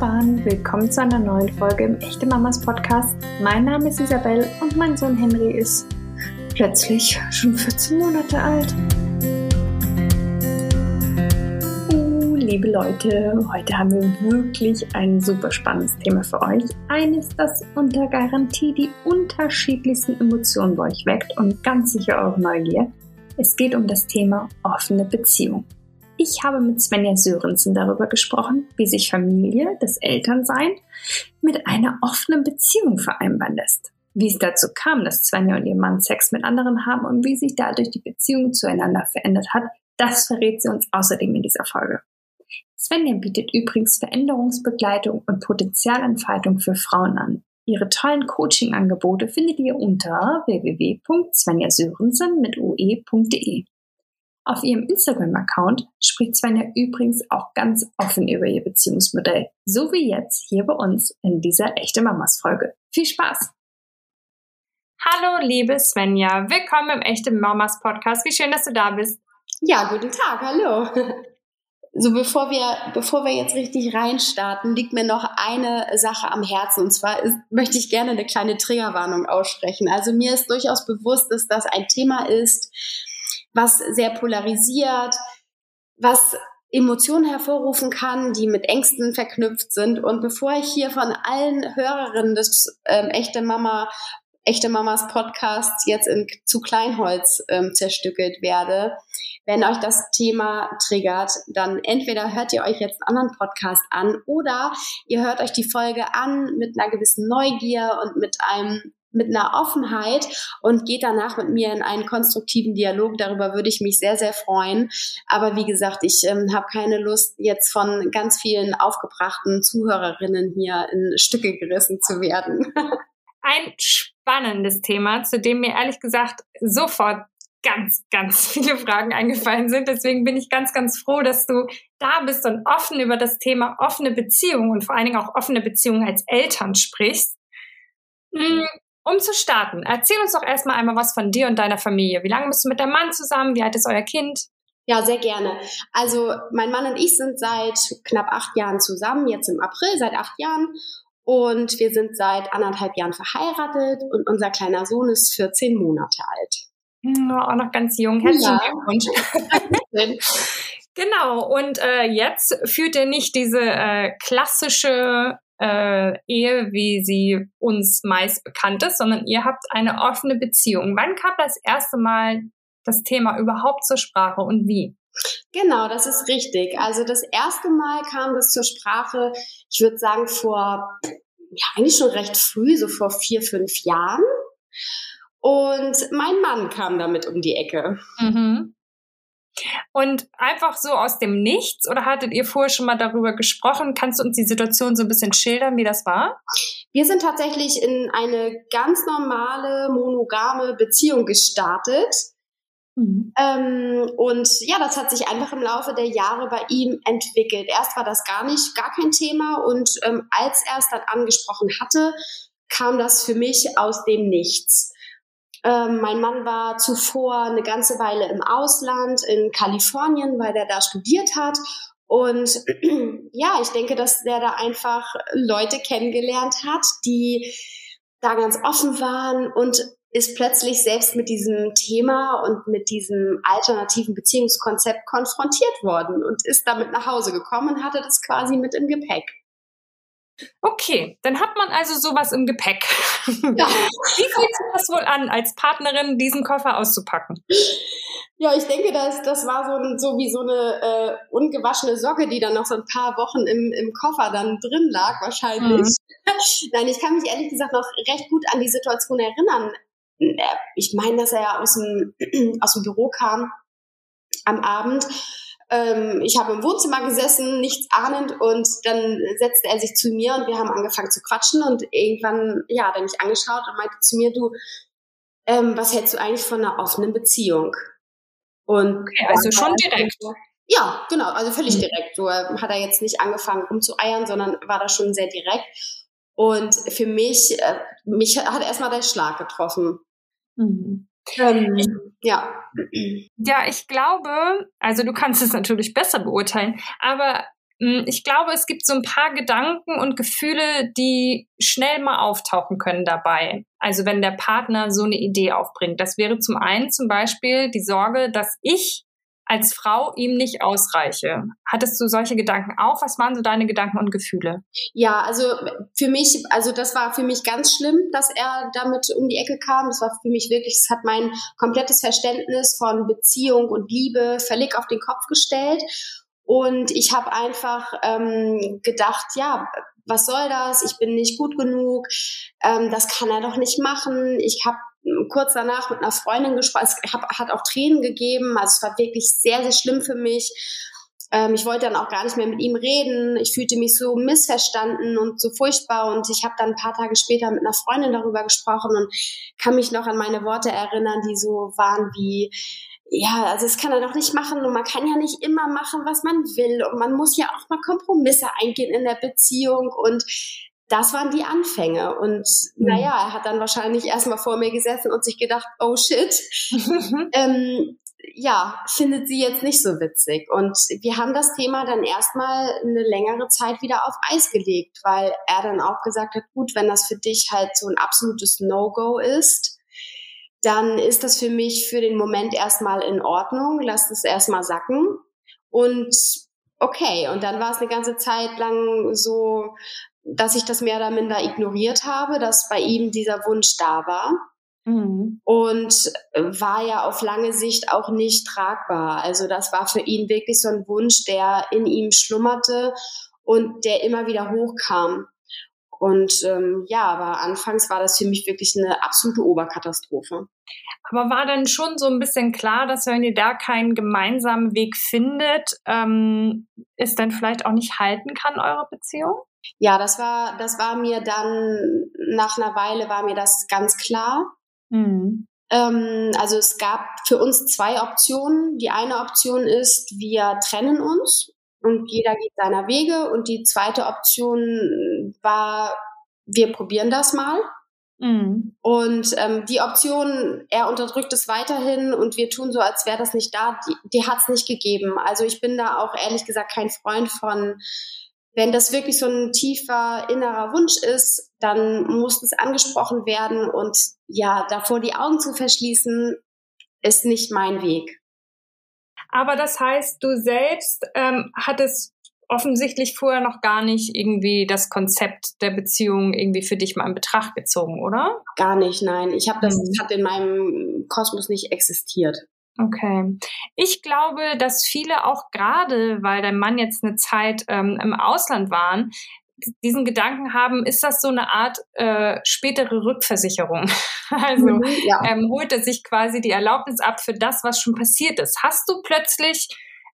Bahn, willkommen zu einer neuen Folge im Echte Mamas Podcast. Mein Name ist Isabel und mein Sohn Henry ist plötzlich schon 14 Monate alt. Uh, liebe Leute, heute haben wir wirklich ein super spannendes Thema für euch. Eines, das unter Garantie die unterschiedlichsten Emotionen bei euch weckt und ganz sicher eure Neugier. Es geht um das Thema offene Beziehung. Ich habe mit Svenja Sörensen darüber gesprochen, wie sich Familie, das Elternsein, mit einer offenen Beziehung vereinbaren lässt. Wie es dazu kam, dass Svenja und ihr Mann Sex mit anderen haben und wie sich dadurch die Beziehung zueinander verändert hat, das verrät sie uns außerdem in dieser Folge. Svenja bietet übrigens Veränderungsbegleitung und Potenzialentfaltung für Frauen an. Ihre tollen Coaching-Angebote findet ihr unter www.svenjasörensen mit. Auf ihrem Instagram-Account spricht Svenja übrigens auch ganz offen über ihr Beziehungsmodell, so wie jetzt hier bei uns in dieser Echte Mamas Folge. Viel Spaß! Hallo, liebe Svenja, willkommen im Echte Mamas Podcast. Wie schön, dass du da bist. Ja, guten Tag, hallo. So, bevor wir, bevor wir jetzt richtig reinstarten, liegt mir noch eine Sache am Herzen. Und zwar ist, möchte ich gerne eine kleine Triggerwarnung aussprechen. Also mir ist durchaus bewusst, dass das ein Thema ist, was sehr polarisiert, was Emotionen hervorrufen kann, die mit Ängsten verknüpft sind. Und bevor ich hier von allen Hörerinnen des ähm, Echte Mama Echte Mamas Podcasts jetzt in, zu Kleinholz ähm, zerstückelt werde. Wenn euch das Thema triggert, dann entweder hört ihr euch jetzt einen anderen Podcast an oder ihr hört euch die Folge an mit einer gewissen Neugier und mit einem mit einer Offenheit und geht danach mit mir in einen konstruktiven Dialog. Darüber würde ich mich sehr, sehr freuen. Aber wie gesagt, ich ähm, habe keine Lust, jetzt von ganz vielen aufgebrachten Zuhörerinnen hier in Stücke gerissen zu werden. Ein spannendes Thema, zu dem mir ehrlich gesagt sofort ganz, ganz viele Fragen eingefallen sind. Deswegen bin ich ganz, ganz froh, dass du da bist und offen über das Thema offene Beziehungen und vor allen Dingen auch offene Beziehungen als Eltern sprichst. Um zu starten, erzähl uns doch erstmal einmal was von dir und deiner Familie. Wie lange bist du mit deinem Mann zusammen? Wie alt ist euer Kind? Ja, sehr gerne. Also mein Mann und ich sind seit knapp acht Jahren zusammen, jetzt im April, seit acht Jahren. Und wir sind seit anderthalb Jahren verheiratet und unser kleiner Sohn ist 14 Monate alt. Hm, auch noch ganz jung. Herzlichen Glückwunsch. genau. Und äh, jetzt führt ihr nicht diese äh, klassische äh, Ehe, wie sie uns meist bekannt ist, sondern ihr habt eine offene Beziehung. Wann kam das erste Mal das Thema überhaupt zur Sprache und wie? Genau, das ist richtig. Also das erste Mal kam das zur Sprache, ich würde sagen, vor, ja, eigentlich schon recht früh, so vor vier, fünf Jahren. Und mein Mann kam damit um die Ecke. Mhm. Und einfach so aus dem Nichts oder hattet ihr vorher schon mal darüber gesprochen? Kannst du uns die Situation so ein bisschen schildern, wie das war? Wir sind tatsächlich in eine ganz normale monogame Beziehung gestartet. Mhm. Ähm, und ja, das hat sich einfach im Laufe der Jahre bei ihm entwickelt. Erst war das gar nicht, gar kein Thema und ähm, als er es dann angesprochen hatte, kam das für mich aus dem Nichts. Ähm, mein Mann war zuvor eine ganze Weile im Ausland, in Kalifornien, weil er da studiert hat. Und ja, ich denke, dass der da einfach Leute kennengelernt hat, die da ganz offen waren und ist plötzlich selbst mit diesem Thema und mit diesem alternativen Beziehungskonzept konfrontiert worden und ist damit nach Hause gekommen und hatte das quasi mit im Gepäck. Okay, dann hat man also sowas im Gepäck. Ja. Wie fühlt sich das wohl an, als Partnerin diesen Koffer auszupacken? Ja, ich denke, das, das war so, so wie so eine äh, ungewaschene Socke, die dann noch so ein paar Wochen im, im Koffer dann drin lag, wahrscheinlich. Mhm. Nein, ich kann mich ehrlich gesagt noch recht gut an die Situation erinnern. Äh, ich meine, dass er ja aus dem, aus dem Büro kam am Abend ähm, ich habe im Wohnzimmer gesessen, nichts ahnend und dann setzte er sich zu mir und wir haben angefangen zu quatschen und irgendwann, ja, hat er mich angeschaut und meinte zu mir, du, ähm, was hältst du eigentlich von einer offenen Beziehung? Und okay, also schon direkt. Ja, genau, also völlig direkt. So hat er jetzt nicht angefangen rumzueiern, sondern war da schon sehr direkt. Und für mich, äh, mich hat erstmal der Schlag getroffen. Mhm. Ähm, ja. Ja, ich glaube, also du kannst es natürlich besser beurteilen, aber hm, ich glaube, es gibt so ein paar Gedanken und Gefühle, die schnell mal auftauchen können dabei. Also wenn der Partner so eine Idee aufbringt. Das wäre zum einen zum Beispiel die Sorge, dass ich als Frau ihm nicht ausreiche. Hattest du solche Gedanken auch? Was waren so deine Gedanken und Gefühle? Ja, also für mich, also das war für mich ganz schlimm, dass er damit um die Ecke kam. Das war für mich wirklich, es hat mein komplettes Verständnis von Beziehung und Liebe völlig auf den Kopf gestellt. Und ich habe einfach ähm, gedacht, ja, was soll das? Ich bin nicht gut genug. Ähm, das kann er doch nicht machen. Ich habe kurz danach mit einer Freundin gesprochen. Es hab, hat auch Tränen gegeben. Also es war wirklich sehr, sehr schlimm für mich. Ähm, ich wollte dann auch gar nicht mehr mit ihm reden. Ich fühlte mich so missverstanden und so furchtbar. Und ich habe dann ein paar Tage später mit einer Freundin darüber gesprochen und kann mich noch an meine Worte erinnern, die so waren wie, ja, also das kann er doch nicht machen und man kann ja nicht immer machen, was man will und man muss ja auch mal Kompromisse eingehen in der Beziehung und das waren die Anfänge. Und mhm. naja, er hat dann wahrscheinlich erstmal vor mir gesessen und sich gedacht, oh shit, ähm, ja, findet sie jetzt nicht so witzig. Und wir haben das Thema dann erstmal eine längere Zeit wieder auf Eis gelegt, weil er dann auch gesagt hat, gut, wenn das für dich halt so ein absolutes No-Go ist, dann ist das für mich für den Moment erstmal in Ordnung. Lass es erstmal sacken. Und okay, und dann war es eine ganze Zeit lang so, dass ich das mehr oder minder ignoriert habe, dass bei ihm dieser Wunsch da war. Mhm. Und war ja auf lange Sicht auch nicht tragbar. Also das war für ihn wirklich so ein Wunsch, der in ihm schlummerte und der immer wieder hochkam. Und ähm, ja, aber anfangs war das für mich wirklich eine absolute Oberkatastrophe. Aber war dann schon so ein bisschen klar, dass wenn ihr da keinen gemeinsamen Weg findet, ähm, es dann vielleicht auch nicht halten kann, eure Beziehung? Ja, das war, das war mir dann, nach einer Weile war mir das ganz klar. Mhm. Ähm, also es gab für uns zwei Optionen. Die eine Option ist, wir trennen uns und jeder geht seiner Wege. Und die zweite Option war, wir probieren das mal. Mhm. Und ähm, die Option, er unterdrückt es weiterhin und wir tun so, als wäre das nicht da, die, die hat es nicht gegeben. Also ich bin da auch ehrlich gesagt kein Freund von, wenn das wirklich so ein tiefer innerer Wunsch ist, dann muss es angesprochen werden und ja, davor die Augen zu verschließen, ist nicht mein Weg. Aber das heißt, du selbst ähm, hattest offensichtlich vorher noch gar nicht irgendwie das Konzept der Beziehung irgendwie für dich mal in Betracht gezogen, oder? Gar nicht, nein. Ich habe das, mhm. das hat in meinem Kosmos nicht existiert. Okay. Ich glaube, dass viele auch gerade, weil dein Mann jetzt eine Zeit ähm, im Ausland waren, diesen Gedanken haben, ist das so eine Art äh, spätere Rückversicherung? also mhm, ja. ähm, holt er sich quasi die Erlaubnis ab für das, was schon passiert ist. Hast du plötzlich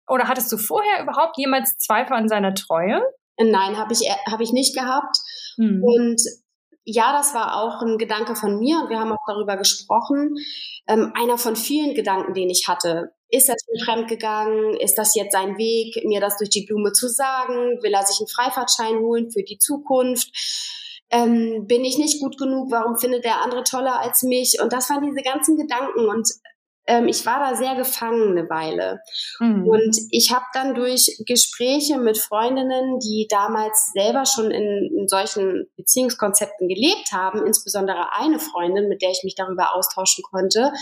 oder hattest du vorher überhaupt jemals Zweifel an seiner Treue? Nein, habe ich, hab ich nicht gehabt. Mhm. Und ja, das war auch ein Gedanke von mir und wir haben auch darüber gesprochen. Ähm, einer von vielen Gedanken, den ich hatte. Ist er schon fremdgegangen? Ist das jetzt sein Weg, mir das durch die Blume zu sagen? Will er sich einen Freifahrtschein holen für die Zukunft? Ähm, bin ich nicht gut genug? Warum findet der andere toller als mich? Und das waren diese ganzen Gedanken. Und ähm, ich war da sehr gefangen eine Weile. Mhm. Und ich habe dann durch Gespräche mit Freundinnen, die damals selber schon in, in, solchen Beziehungskonzepten gelebt haben, insbesondere eine Freundin, mit der ich mich darüber austauschen konnte,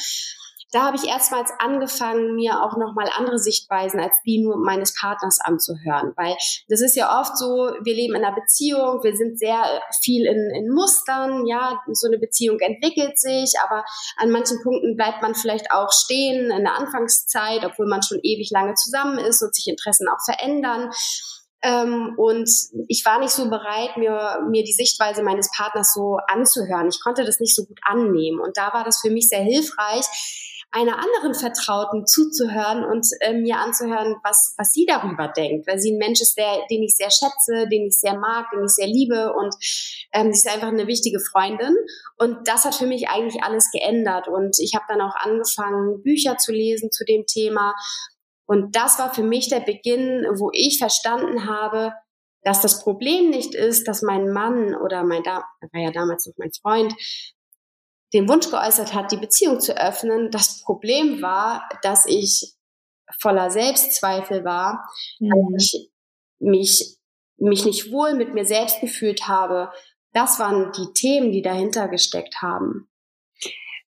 da habe ich erstmals angefangen, mir auch nochmal andere Sichtweisen als die nur meines Partners anzuhören. Weil das ist ja oft so, wir leben in einer Beziehung, wir sind sehr viel in, in Mustern, ja, so eine Beziehung entwickelt sich, aber an manchen Punkten bleibt man vielleicht auch stehen in der Anfangszeit, obwohl man schon ewig lange zusammen ist und sich Interessen auch verändern. Ähm, und ich war nicht so bereit, mir, mir die Sichtweise meines Partners so anzuhören. Ich konnte das nicht so gut annehmen. Und da war das für mich sehr hilfreich, einer anderen Vertrauten zuzuhören und äh, mir anzuhören, was, was sie darüber denkt, weil sie ein Mensch ist, der, den ich sehr schätze, den ich sehr mag, den ich sehr liebe und ähm, sie ist einfach eine wichtige Freundin. Und das hat für mich eigentlich alles geändert. Und ich habe dann auch angefangen, Bücher zu lesen zu dem Thema. Und das war für mich der Beginn, wo ich verstanden habe, dass das Problem nicht ist, dass mein Mann oder mein, da war ja damals noch mein Freund, den Wunsch geäußert hat, die Beziehung zu öffnen. Das Problem war, dass ich voller Selbstzweifel war, mhm. dass ich mich, mich nicht wohl mit mir selbst gefühlt habe. Das waren die Themen, die dahinter gesteckt haben.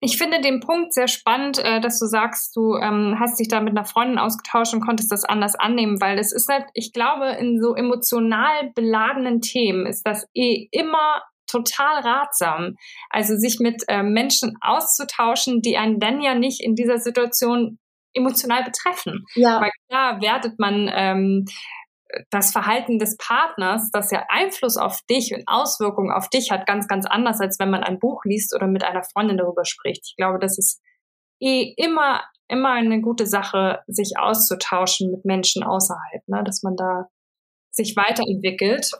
Ich finde den Punkt sehr spannend, äh, dass du sagst, du ähm, hast dich da mit einer Freundin ausgetauscht und konntest das anders annehmen, weil es ist halt, ich glaube, in so emotional beladenen Themen ist das eh immer total ratsam. Also sich mit äh, Menschen auszutauschen, die einen dann ja nicht in dieser Situation emotional betreffen. Ja. Weil klar wertet man ähm, das Verhalten des Partners, das ja Einfluss auf dich und Auswirkungen auf dich hat, ganz, ganz anders, als wenn man ein Buch liest oder mit einer Freundin darüber spricht. Ich glaube, das ist eh immer, immer eine gute Sache, sich auszutauschen mit Menschen außerhalb, ne? dass man da sich weiterentwickelt.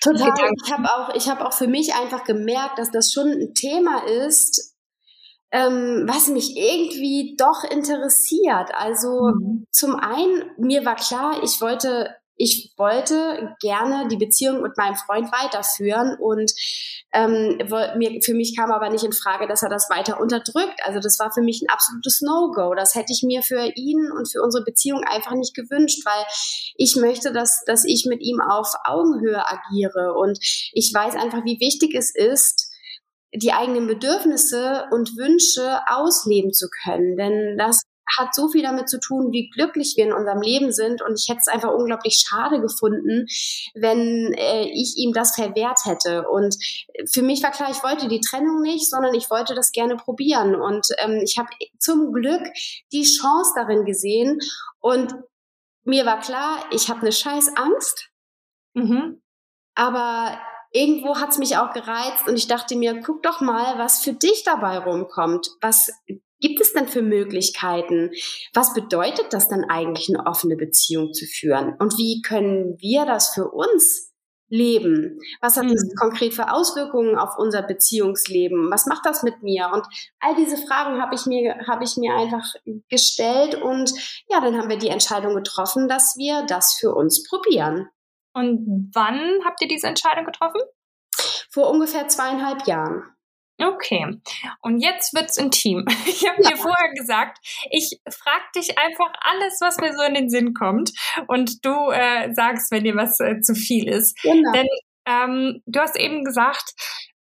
Total. Ich habe auch, ich habe auch für mich einfach gemerkt, dass das schon ein Thema ist, ähm, was mich irgendwie doch interessiert. Also mhm. zum einen, mir war klar, ich wollte ich wollte gerne die Beziehung mit meinem Freund weiterführen und ähm, mir, für mich kam aber nicht in Frage, dass er das weiter unterdrückt. Also das war für mich ein absolutes No-Go. Das hätte ich mir für ihn und für unsere Beziehung einfach nicht gewünscht, weil ich möchte, dass, dass ich mit ihm auf Augenhöhe agiere und ich weiß einfach, wie wichtig es ist, die eigenen Bedürfnisse und Wünsche ausleben zu können. Denn das hat so viel damit zu tun, wie glücklich wir in unserem Leben sind. Und ich hätte es einfach unglaublich schade gefunden, wenn äh, ich ihm das verwehrt hätte. Und für mich war klar, ich wollte die Trennung nicht, sondern ich wollte das gerne probieren. Und ähm, ich habe zum Glück die Chance darin gesehen. Und mir war klar, ich habe eine scheiß Angst. Mhm. Aber irgendwo hat es mich auch gereizt und ich dachte mir, guck doch mal, was für dich dabei rumkommt, was gibt es denn für Möglichkeiten? Was bedeutet das dann eigentlich, eine offene Beziehung zu führen? Und wie können wir das für uns leben? Was hat das mhm. konkret für Auswirkungen auf unser Beziehungsleben? Was macht das mit mir? Und all diese Fragen habe ich mir, habe ich mir einfach gestellt und ja, dann haben wir die Entscheidung getroffen, dass wir das für uns probieren. Und wann habt ihr diese Entscheidung getroffen? Vor ungefähr zweieinhalb Jahren. Okay, und jetzt wird's intim. Ich habe ja. dir vorher gesagt, ich frage dich einfach alles, was mir so in den Sinn kommt, und du äh, sagst, wenn dir was äh, zu viel ist. Genau. Denn ähm, du hast eben gesagt,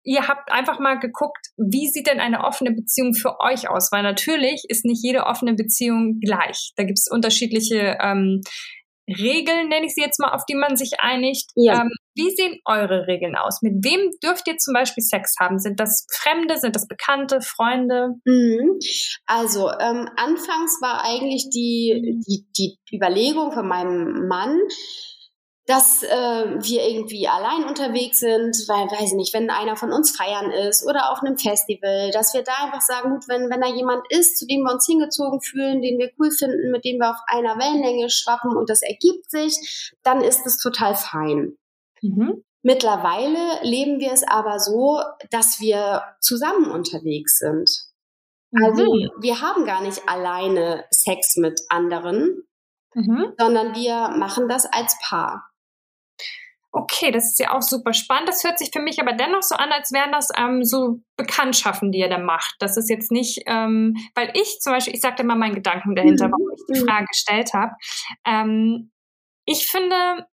ihr habt einfach mal geguckt, wie sieht denn eine offene Beziehung für euch aus? Weil natürlich ist nicht jede offene Beziehung gleich. Da gibt's unterschiedliche ähm, Regeln, nenne ich sie jetzt mal, auf die man sich einigt. Ja. Ähm, wie sehen eure Regeln aus? Mit wem dürft ihr zum Beispiel Sex haben? Sind das Fremde? Sind das Bekannte, Freunde? Mhm. Also ähm, anfangs war eigentlich die, die, die Überlegung von meinem Mann, dass äh, wir irgendwie allein unterwegs sind, weil, weiß ich nicht, wenn einer von uns feiern ist oder auf einem Festival, dass wir da einfach sagen, gut, wenn, wenn da jemand ist, zu dem wir uns hingezogen fühlen, den wir cool finden, mit dem wir auf einer Wellenlänge schwappen und das ergibt sich, dann ist es total fein. Mhm. Mittlerweile leben wir es aber so, dass wir zusammen unterwegs sind. Also mhm. wir haben gar nicht alleine Sex mit anderen, mhm. sondern wir machen das als Paar. Okay, das ist ja auch super spannend. Das hört sich für mich aber dennoch so an, als wären das ähm, so Bekanntschaften, die ihr da macht. Das ist jetzt nicht, ähm, weil ich zum Beispiel, ich sagte mal meinen Gedanken dahinter, mhm. warum ich die mhm. Frage gestellt habe. Ähm, ich finde,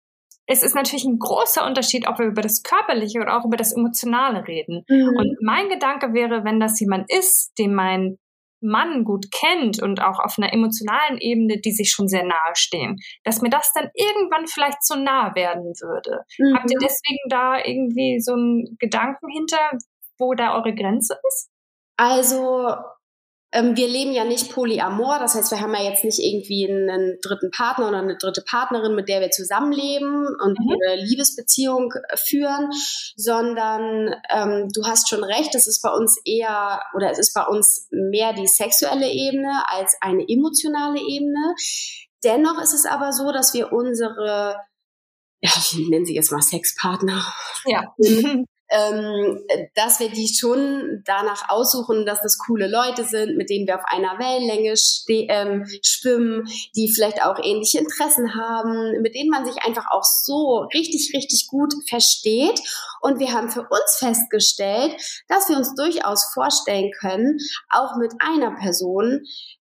es ist natürlich ein großer Unterschied, ob wir über das Körperliche oder auch über das Emotionale reden. Mhm. Und mein Gedanke wäre, wenn das jemand ist, dem mein Mann gut kennt und auch auf einer emotionalen Ebene, die sich schon sehr nahe stehen, dass mir das dann irgendwann vielleicht zu nah werden würde. Mhm. Habt ihr deswegen da irgendwie so einen Gedanken hinter, wo da eure Grenze ist? Also wir leben ja nicht polyamor, das heißt, wir haben ja jetzt nicht irgendwie einen dritten Partner oder eine dritte Partnerin, mit der wir zusammenleben und mhm. eine Liebesbeziehung äh, führen, sondern ähm, du hast schon recht, es ist bei uns eher oder es ist bei uns mehr die sexuelle Ebene als eine emotionale Ebene. Dennoch ist es aber so, dass wir unsere ja, ich nenne sie jetzt mal Sexpartner. Ja. ähm, dass wir die schon danach aussuchen, dass das coole Leute sind, mit denen wir auf einer Wellenlänge ähm, schwimmen, die vielleicht auch ähnliche Interessen haben, mit denen man sich einfach auch so richtig, richtig gut versteht. Und wir haben für uns festgestellt, dass wir uns durchaus vorstellen können, auch mit einer Person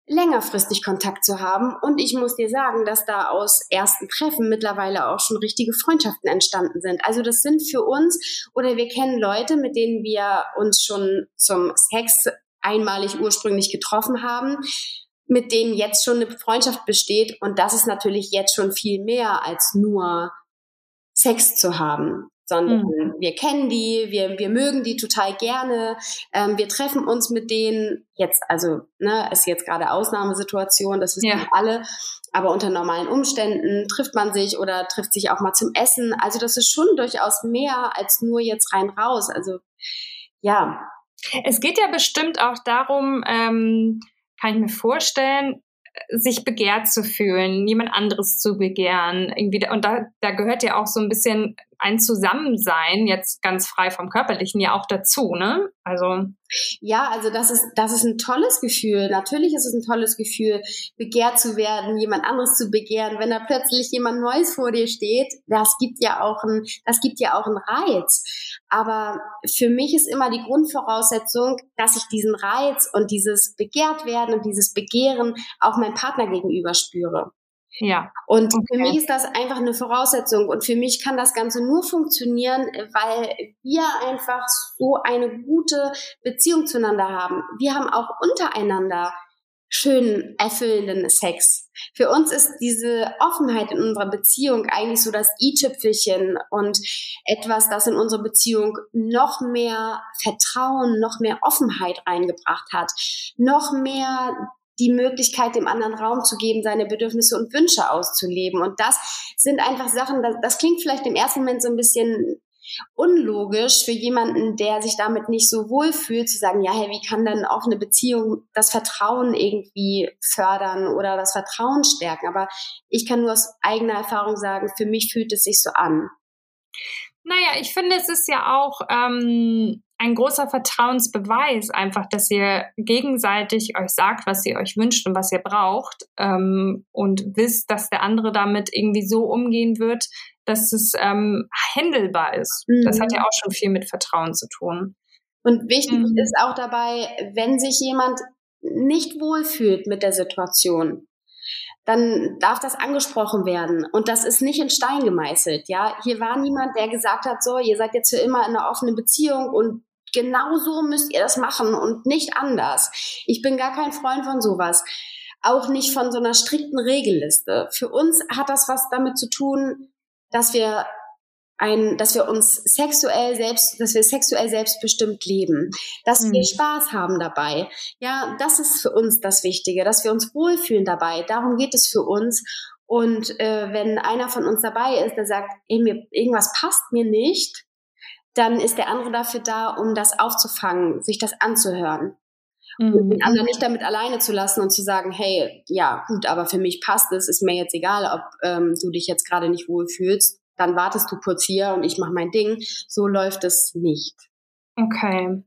längerfristig Kontakt zu haben. Und ich muss dir sagen, dass da aus ersten Treffen mittlerweile auch schon richtige Freundschaften entstanden sind. Also das sind für uns oder wir kennen Leute, mit denen wir uns schon zum Sex einmalig ursprünglich getroffen haben, mit denen jetzt schon eine Freundschaft besteht. Und das ist natürlich jetzt schon viel mehr als nur Sex zu haben sondern mhm. wir kennen die, wir, wir mögen die total gerne, ähm, wir treffen uns mit denen jetzt, also ne, ist jetzt gerade Ausnahmesituation, das wissen ja. wir alle, aber unter normalen Umständen trifft man sich oder trifft sich auch mal zum Essen. Also das ist schon durchaus mehr als nur jetzt rein raus. Also ja. Es geht ja bestimmt auch darum, ähm, kann ich mir vorstellen, sich begehrt zu fühlen, jemand anderes zu begehren. Irgendwie, und da, da gehört ja auch so ein bisschen ein Zusammensein, jetzt ganz frei vom Körperlichen, ja auch dazu, ne? Also. Ja, also das ist, das ist ein tolles Gefühl. Natürlich ist es ein tolles Gefühl, begehrt zu werden, jemand anderes zu begehren. Wenn da plötzlich jemand Neues vor dir steht, das gibt ja auch ein, das gibt ja auch einen Reiz. Aber für mich ist immer die Grundvoraussetzung, dass ich diesen Reiz und dieses begehrt werden und dieses Begehren auch meinem Partner gegenüber spüre. Ja. Und okay. für mich ist das einfach eine Voraussetzung. Und für mich kann das Ganze nur funktionieren, weil wir einfach so eine gute Beziehung zueinander haben. Wir haben auch untereinander schönen, erfüllenden Sex. Für uns ist diese Offenheit in unserer Beziehung eigentlich so das i-Tüpfelchen und etwas, das in unsere Beziehung noch mehr Vertrauen, noch mehr Offenheit reingebracht hat, noch mehr die Möglichkeit, dem anderen Raum zu geben, seine Bedürfnisse und Wünsche auszuleben. Und das sind einfach Sachen, das, das klingt vielleicht im ersten Moment so ein bisschen unlogisch für jemanden, der sich damit nicht so wohl fühlt, zu sagen, ja, hey, wie kann denn auch eine Beziehung das Vertrauen irgendwie fördern oder das Vertrauen stärken? Aber ich kann nur aus eigener Erfahrung sagen, für mich fühlt es sich so an. Naja, ich finde, es ist ja auch ähm, ein großer Vertrauensbeweis, einfach, dass ihr gegenseitig euch sagt, was ihr euch wünscht und was ihr braucht ähm, und wisst, dass der andere damit irgendwie so umgehen wird, dass es ähm, handelbar ist. Mhm. Das hat ja auch schon viel mit Vertrauen zu tun. Und wichtig mhm. ist auch dabei, wenn sich jemand nicht wohlfühlt mit der Situation, dann darf das angesprochen werden. Und das ist nicht in Stein gemeißelt. Ja, hier war niemand, der gesagt hat, so, ihr seid jetzt für immer in einer offenen Beziehung und genau so müsst ihr das machen und nicht anders. Ich bin gar kein Freund von sowas. Auch nicht von so einer strikten Regelliste. Für uns hat das was damit zu tun, dass wir ein, dass wir uns sexuell selbst, dass wir sexuell selbstbestimmt leben, dass mhm. wir Spaß haben dabei. Ja, das ist für uns das Wichtige, dass wir uns wohlfühlen dabei. Darum geht es für uns. Und äh, wenn einer von uns dabei ist, der sagt, ey, mir, irgendwas passt mir nicht, dann ist der andere dafür da, um das aufzufangen, sich das anzuhören. Mhm. Und den anderen nicht damit alleine zu lassen und zu sagen, hey, ja, gut, aber für mich passt es, ist mir jetzt egal, ob ähm, du dich jetzt gerade nicht wohlfühlst dann wartest du kurz hier und ich mache mein Ding. So läuft es nicht. Okay.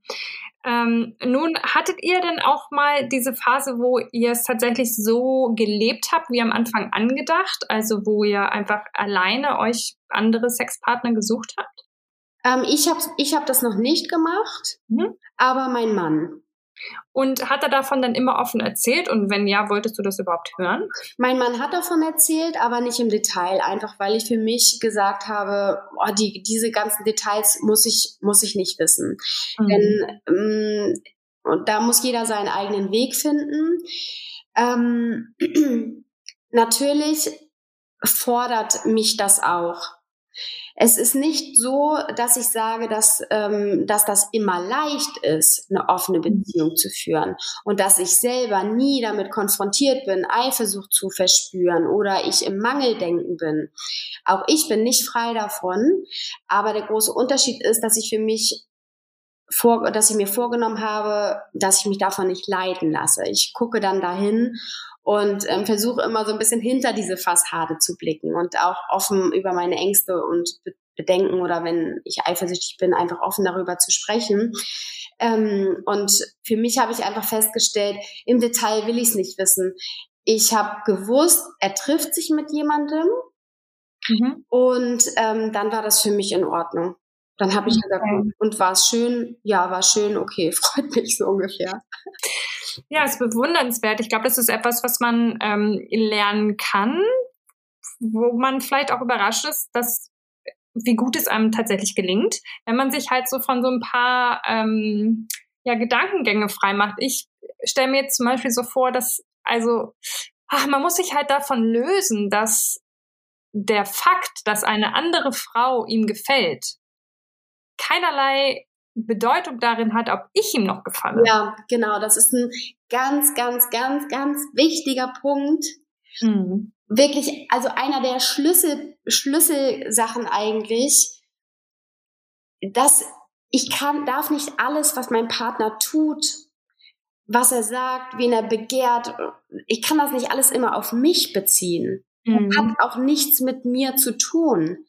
Ähm, nun, hattet ihr denn auch mal diese Phase, wo ihr es tatsächlich so gelebt habt, wie am Anfang angedacht? Also wo ihr einfach alleine euch andere Sexpartner gesucht habt? Ähm, ich habe ich hab das noch nicht gemacht, mhm. aber mein Mann. Und hat er davon dann immer offen erzählt? Und wenn ja, wolltest du das überhaupt hören? Mein Mann hat davon erzählt, aber nicht im Detail, einfach weil ich für mich gesagt habe, oh, die, diese ganzen Details muss ich, muss ich nicht wissen. Mhm. Denn ähm, und da muss jeder seinen eigenen Weg finden. Ähm, natürlich fordert mich das auch. Es ist nicht so, dass ich sage, dass, ähm, dass das immer leicht ist, eine offene mhm. Beziehung zu führen und dass ich selber nie damit konfrontiert bin, Eifersucht zu verspüren oder ich im Mangeldenken bin. Auch ich bin nicht frei davon, aber der große Unterschied ist, dass ich für mich vor, dass ich mir vorgenommen habe, dass ich mich davon nicht leiten lasse. Ich gucke dann dahin und ähm, versuche immer so ein bisschen hinter diese Fassade zu blicken und auch offen über meine Ängste und Bedenken oder wenn ich eifersüchtig bin, einfach offen darüber zu sprechen. Ähm, und für mich habe ich einfach festgestellt, im Detail will ich es nicht wissen. Ich habe gewusst, er trifft sich mit jemandem mhm. und ähm, dann war das für mich in Ordnung. Dann habe ich gesagt, okay. und war es schön? Ja, war schön, okay, freut mich so ungefähr. Ja, es ist bewundernswert. Ich glaube, das ist etwas, was man ähm, lernen kann, wo man vielleicht auch überrascht ist, dass wie gut es einem tatsächlich gelingt, wenn man sich halt so von so ein paar ähm, ja, Gedankengänge frei macht. Ich stelle mir jetzt zum Beispiel so vor, dass also ach, man muss sich halt davon lösen, dass der Fakt, dass eine andere Frau ihm gefällt, keinerlei Bedeutung darin hat, ob ich ihm noch gefalle. Ja, genau. Das ist ein ganz, ganz, ganz, ganz wichtiger Punkt. Mhm. Wirklich, also einer der Schlüssel, Schlüsselsachen eigentlich, dass ich kann, darf nicht alles, was mein Partner tut, was er sagt, wen er begehrt, ich kann das nicht alles immer auf mich beziehen. Mhm. Hat auch nichts mit mir zu tun.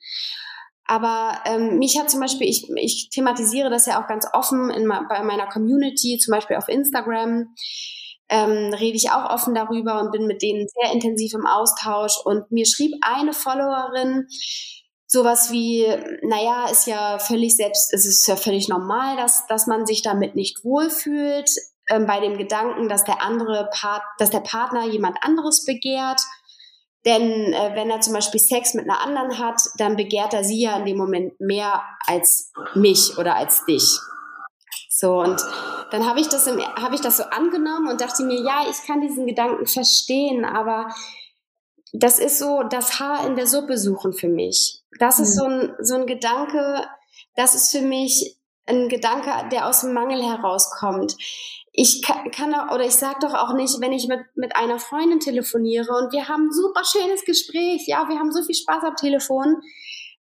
Aber ähm, mich hat zum Beispiel, ich, ich thematisiere das ja auch ganz offen in, bei meiner Community, zum Beispiel auf Instagram, ähm, rede ich auch offen darüber und bin mit denen sehr intensiv im Austausch. Und mir schrieb eine Followerin, sowas wie, naja, ist ja völlig selbst, es ist ja völlig normal, dass, dass man sich damit nicht wohlfühlt, ähm, bei dem Gedanken, dass der andere Part, dass der Partner jemand anderes begehrt. Denn äh, wenn er zum Beispiel Sex mit einer anderen hat, dann begehrt er sie ja in dem Moment mehr als mich oder als dich. So, und dann habe ich, das hab ich das so angenommen und dachte mir, ja, ich kann diesen Gedanken verstehen, aber das ist so das Haar in der Suppe suchen für mich. Das mhm. ist so ein, so ein Gedanke, das ist für mich ein Gedanke, der aus dem Mangel herauskommt ich kann, kann auch, oder ich sag doch auch nicht, wenn ich mit, mit einer Freundin telefoniere und wir haben ein super schönes Gespräch, ja, wir haben so viel Spaß am Telefon,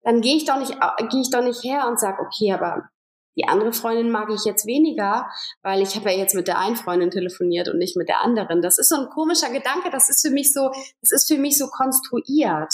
dann gehe ich doch nicht, gehe ich doch nicht her und sag, okay, aber die andere Freundin mag ich jetzt weniger, weil ich habe ja jetzt mit der einen Freundin telefoniert und nicht mit der anderen. Das ist so ein komischer Gedanke, das ist für mich so, das ist für mich so konstruiert.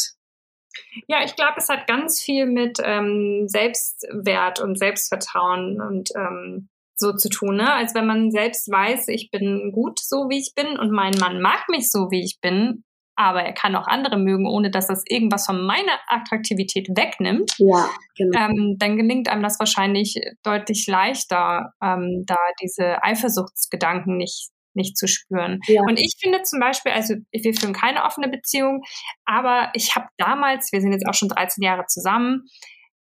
Ja, ich glaube, es hat ganz viel mit ähm, Selbstwert und Selbstvertrauen und ähm, so zu tun, ne? als wenn man selbst weiß, ich bin gut so, wie ich bin und mein Mann mag mich so, wie ich bin, aber er kann auch andere mögen, ohne dass das irgendwas von meiner Attraktivität wegnimmt, ja, genau. ähm, dann gelingt einem das wahrscheinlich deutlich leichter, ähm, da diese Eifersuchtsgedanken nicht nicht zu spüren. Ja. Und ich finde zum Beispiel, also wir führen keine offene Beziehung, aber ich habe damals, wir sind jetzt auch schon 13 Jahre zusammen,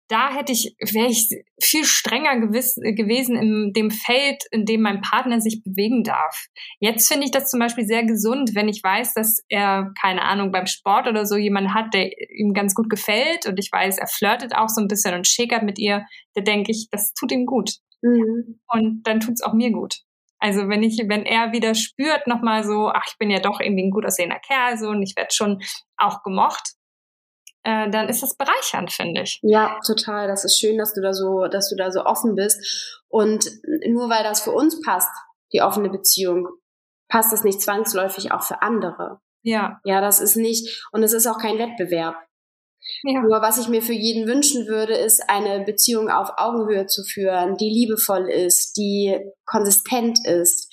da hätte ich, wäre ich viel strenger gewiss, gewesen in dem Feld, in dem mein Partner sich bewegen darf. Jetzt finde ich das zum Beispiel sehr gesund, wenn ich weiß, dass er, keine Ahnung, beim Sport oder so jemanden hat, der ihm ganz gut gefällt und ich weiß, er flirtet auch so ein bisschen und schäkert mit ihr, da denke ich, das tut ihm gut. Mhm. Und dann tut es auch mir gut. Also wenn ich, wenn er wieder spürt nochmal so, ach, ich bin ja doch irgendwie ein gut aussehender Kerl so und ich werde schon auch gemocht, äh, dann ist das bereichernd, finde ich. Ja, total. Das ist schön, dass du da so, dass du da so offen bist. Und nur weil das für uns passt, die offene Beziehung, passt das nicht zwangsläufig auch für andere. Ja. Ja, das ist nicht, und es ist auch kein Wettbewerb. Ja. Nur was ich mir für jeden wünschen würde, ist eine Beziehung auf Augenhöhe zu führen, die liebevoll ist, die konsistent ist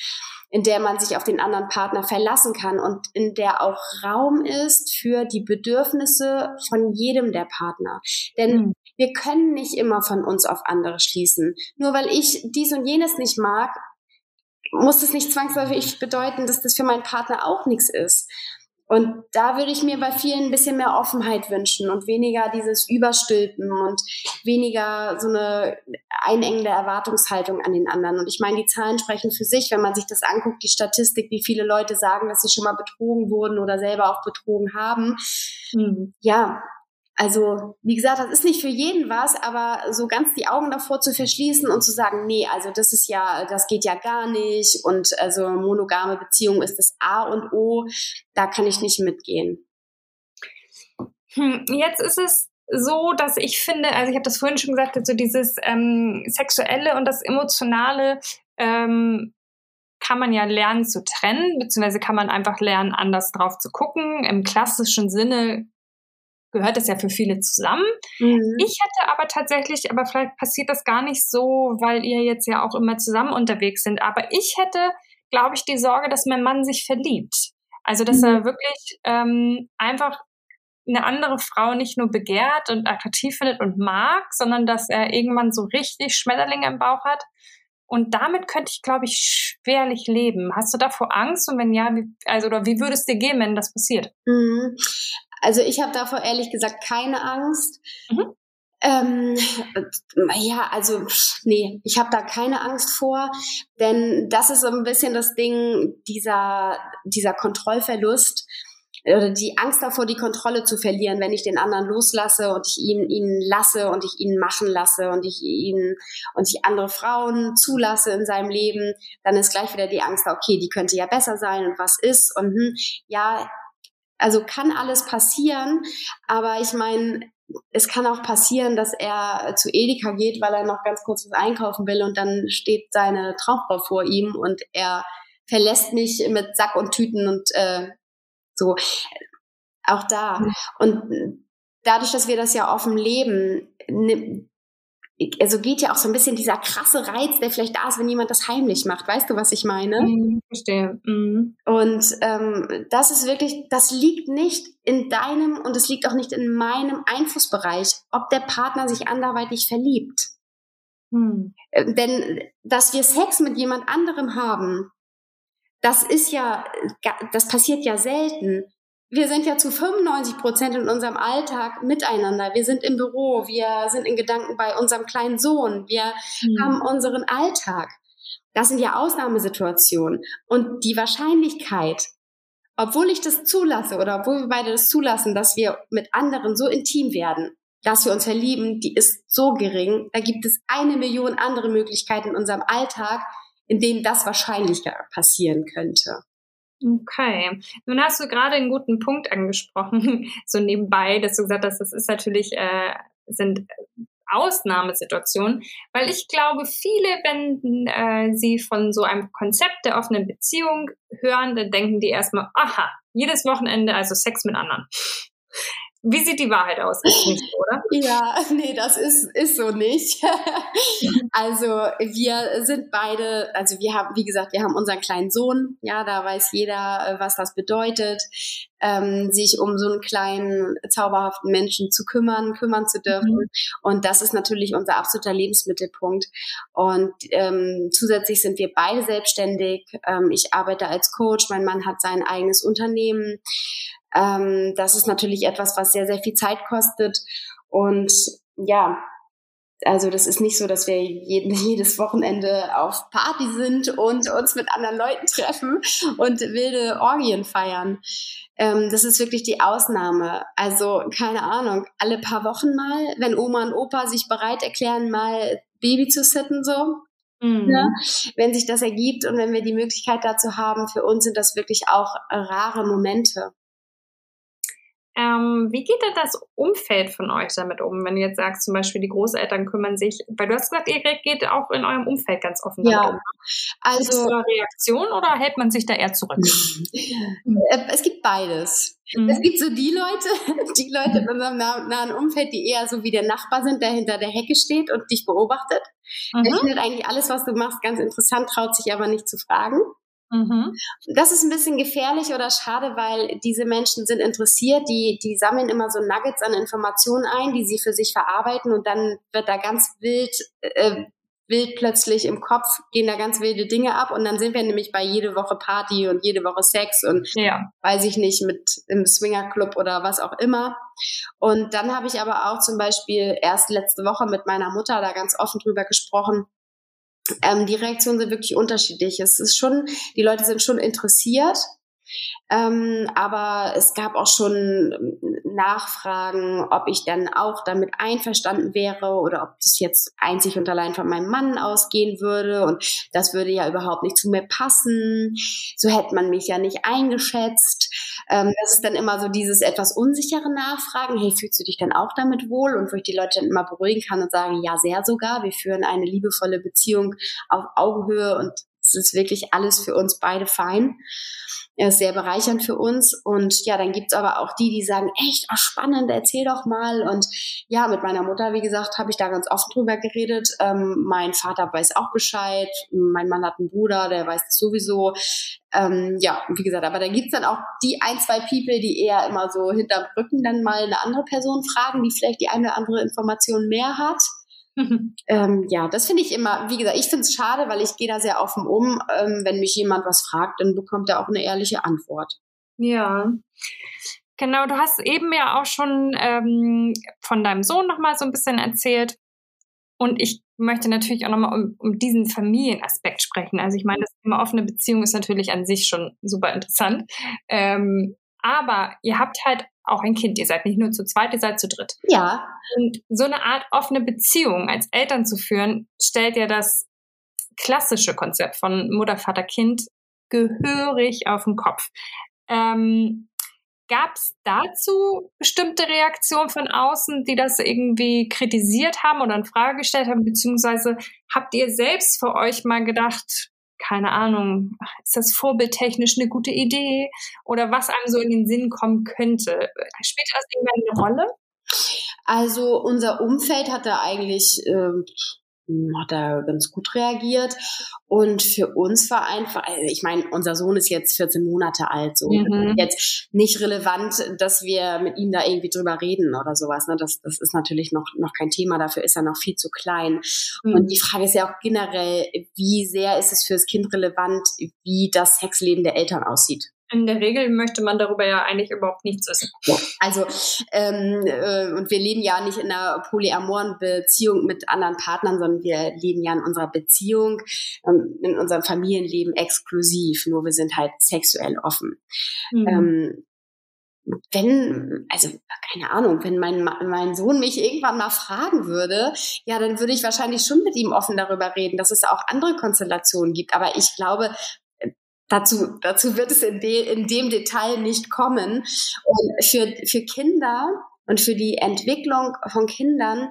in der man sich auf den anderen Partner verlassen kann und in der auch Raum ist für die Bedürfnisse von jedem der Partner. Denn mhm. wir können nicht immer von uns auf andere schließen. Nur weil ich dies und jenes nicht mag, muss das nicht zwangsläufig bedeuten, dass das für meinen Partner auch nichts ist. Und da würde ich mir bei vielen ein bisschen mehr Offenheit wünschen und weniger dieses Überstülpen und weniger so eine einengende Erwartungshaltung an den anderen. Und ich meine, die Zahlen sprechen für sich, wenn man sich das anguckt, die Statistik, wie viele Leute sagen, dass sie schon mal betrogen wurden oder selber auch betrogen haben. Mhm. Ja, also, wie gesagt, das ist nicht für jeden was, aber so ganz die Augen davor zu verschließen und zu sagen, nee, also das ist ja, das geht ja gar nicht und also monogame Beziehung ist das A und O, da kann ich nicht mitgehen. Hm, jetzt ist es so, dass ich finde, also ich habe das vorhin schon gesagt, so dieses ähm, Sexuelle und das Emotionale ähm, kann man ja lernen zu trennen, beziehungsweise kann man einfach lernen, anders drauf zu gucken. Im klassischen Sinne gehört das ja für viele zusammen. Mhm. Ich hätte aber tatsächlich, aber vielleicht passiert das gar nicht so, weil ihr jetzt ja auch immer zusammen unterwegs sind, aber ich hätte, glaube ich, die Sorge, dass mein Mann sich verliebt. Also, dass mhm. er wirklich ähm, einfach eine andere Frau nicht nur begehrt und attraktiv findet und mag, sondern dass er irgendwann so richtig Schmetterlinge im Bauch hat Und damit könnte ich, glaube ich, schwerlich leben. Hast du davor Angst? Und wenn ja, wie, also oder wie würde es dir gehen, wenn das passiert? Mhm. Also ich habe davor ehrlich gesagt keine Angst. Mhm. Ähm, ja, also nee, ich habe da keine Angst vor, denn das ist so ein bisschen das Ding, dieser, dieser Kontrollverlust oder die Angst davor, die Kontrolle zu verlieren, wenn ich den anderen loslasse und ich ihn, ihn lasse und ich ihn machen lasse und ich ihn und ich andere Frauen zulasse in seinem Leben, dann ist gleich wieder die Angst, okay, die könnte ja besser sein und was ist und hm, ja, also kann alles passieren, aber ich meine, es kann auch passieren, dass er zu Edeka geht, weil er noch ganz kurz was einkaufen will und dann steht seine Traumfrau vor ihm und er verlässt mich mit Sack und Tüten und äh, so. Auch da. Und dadurch, dass wir das ja offen leben, also geht ja auch so ein bisschen dieser krasse Reiz, der vielleicht da ist, wenn jemand das heimlich macht. Weißt du, was ich meine? Mhm, verstehe. Mhm. Und ähm, das ist wirklich, das liegt nicht in deinem und es liegt auch nicht in meinem Einflussbereich, ob der Partner sich anderweitig verliebt. Mhm. Denn dass wir Sex mit jemand anderem haben, das ist ja, das passiert ja selten wir sind ja zu 95 Prozent in unserem Alltag miteinander. Wir sind im Büro, wir sind in Gedanken bei unserem kleinen Sohn, wir mhm. haben unseren Alltag. Das sind ja Ausnahmesituationen. Und die Wahrscheinlichkeit, obwohl ich das zulasse oder obwohl wir beide das zulassen, dass wir mit anderen so intim werden, dass wir uns verlieben, die ist so gering. Da gibt es eine Million andere Möglichkeiten in unserem Alltag, in denen das wahrscheinlicher passieren könnte. Okay. Nun hast du gerade einen guten Punkt angesprochen, so nebenbei, dass du gesagt hast, das ist natürlich, äh, sind Ausnahmesituationen, weil ich glaube, viele, wenn äh, sie von so einem Konzept der offenen Beziehung hören, dann denken die erstmal, aha, jedes Wochenende also Sex mit anderen. Wie sieht die Wahrheit aus? Nicht oder? Ja, nee, das ist, ist so nicht. also wir sind beide, also wir haben, wie gesagt, wir haben unseren kleinen Sohn, ja, da weiß jeder, äh, was das bedeutet, ähm, sich um so einen kleinen, zauberhaften Menschen zu kümmern, kümmern zu dürfen. Mhm. Und das ist natürlich unser absoluter Lebensmittelpunkt. Und ähm, zusätzlich sind wir beide selbstständig. Ähm, ich arbeite als Coach, mein Mann hat sein eigenes Unternehmen. Ähm, das ist natürlich etwas, was sehr, sehr viel Zeit kostet. Und ja, also das ist nicht so, dass wir jeden, jedes Wochenende auf Party sind und uns mit anderen Leuten treffen und wilde Orgien feiern. Ähm, das ist wirklich die Ausnahme. Also keine Ahnung, alle paar Wochen mal, wenn Oma und Opa sich bereit erklären, mal Baby zu sitten, so. Mhm. Ja, wenn sich das ergibt und wenn wir die Möglichkeit dazu haben, für uns sind das wirklich auch rare Momente. Ähm, wie geht denn das Umfeld von euch damit um? Wenn du jetzt sagst, zum Beispiel die Großeltern kümmern sich, weil du hast gesagt, ihr geht auch in eurem Umfeld ganz offen ja. damit um. Also Ist das eine Reaktion oder hält man sich da eher zurück? Äh, es gibt beides. Mhm. Es gibt so die Leute, die Leute in unserem nahen Umfeld, die eher so wie der Nachbar sind, der hinter der Hecke steht und dich beobachtet. Mhm. Der findet eigentlich alles, was du machst, ganz interessant, traut sich aber nicht zu fragen. Mhm. Das ist ein bisschen gefährlich oder schade, weil diese Menschen sind interessiert, die, die sammeln immer so Nuggets an Informationen ein, die sie für sich verarbeiten und dann wird da ganz wild, äh, wild plötzlich im Kopf, gehen da ganz wilde Dinge ab und dann sind wir nämlich bei jede Woche Party und jede Woche Sex und ja. weiß ich nicht, mit im Swingerclub oder was auch immer. Und dann habe ich aber auch zum Beispiel erst letzte Woche mit meiner Mutter da ganz offen drüber gesprochen, ähm, die Reaktionen sind wirklich unterschiedlich. Es ist schon, die Leute sind schon interessiert, ähm, aber es gab auch schon Nachfragen, ob ich dann auch damit einverstanden wäre oder ob das jetzt einzig und allein von meinem Mann ausgehen würde und das würde ja überhaupt nicht zu mir passen. So hätte man mich ja nicht eingeschätzt. Ähm, das ist dann immer so dieses etwas unsichere Nachfragen. Hey, fühlst du dich dann auch damit wohl? Und wo ich die Leute dann immer beruhigen kann und sagen, ja, sehr sogar. Wir führen eine liebevolle Beziehung auf Augenhöhe und es ist wirklich alles für uns beide fein. Er ist sehr bereichernd für uns. Und ja, dann gibt's aber auch die, die sagen, echt, oh, spannend, erzähl doch mal. Und ja, mit meiner Mutter, wie gesagt, habe ich da ganz oft drüber geredet. Ähm, mein Vater weiß auch Bescheid. Mein Mann hat einen Bruder, der weiß das sowieso. Ähm, ja, wie gesagt, aber da gibt's dann auch die ein, zwei People, die eher immer so hinterm Rücken dann mal eine andere Person fragen, die vielleicht die eine oder andere Information mehr hat. ähm, ja, das finde ich immer, wie gesagt, ich finde es schade, weil ich gehe da sehr offen um. Ähm, wenn mich jemand was fragt, dann bekommt er auch eine ehrliche Antwort. Ja. Genau, du hast eben ja auch schon ähm, von deinem Sohn nochmal so ein bisschen erzählt. Und ich möchte natürlich auch nochmal um, um diesen Familienaspekt sprechen. Also ich meine, das Thema offene Beziehung ist natürlich an sich schon super interessant. Ähm, aber ihr habt halt auch ein Kind. Ihr seid nicht nur zu zweit, ihr seid zu dritt. Ja. Und so eine Art offene Beziehung als Eltern zu führen, stellt ja das klassische Konzept von Mutter, Vater, Kind gehörig auf den Kopf. Ähm, Gab es dazu bestimmte Reaktionen von außen, die das irgendwie kritisiert haben oder in Frage gestellt haben? Beziehungsweise habt ihr selbst für euch mal gedacht, keine Ahnung, ist das vorbildtechnisch eine gute Idee? Oder was einem so in den Sinn kommen könnte? Spielt das irgendwann eine Rolle? Also unser Umfeld hat da eigentlich äh, hat er ganz gut reagiert. Und für uns war einfach, also ich meine, unser Sohn ist jetzt 14 Monate alt, so mhm. jetzt nicht relevant, dass wir mit ihm da irgendwie drüber reden oder sowas. Ne? Das, das ist natürlich noch, noch kein Thema, dafür ist er noch viel zu klein. Mhm. Und die Frage ist ja auch generell, wie sehr ist es für das Kind relevant, wie das Sexleben der Eltern aussieht. In der Regel möchte man darüber ja eigentlich überhaupt nichts wissen. Also, ähm, äh, und wir leben ja nicht in einer polyamoren Beziehung mit anderen Partnern, sondern wir leben ja in unserer Beziehung, ähm, in unserem Familienleben exklusiv. Nur wir sind halt sexuell offen. Mhm. Ähm, wenn, also keine Ahnung, wenn mein, mein Sohn mich irgendwann mal fragen würde, ja, dann würde ich wahrscheinlich schon mit ihm offen darüber reden, dass es auch andere Konstellationen gibt. Aber ich glaube, Dazu, dazu wird es in, de, in dem Detail nicht kommen. Und für, für Kinder und für die Entwicklung von Kindern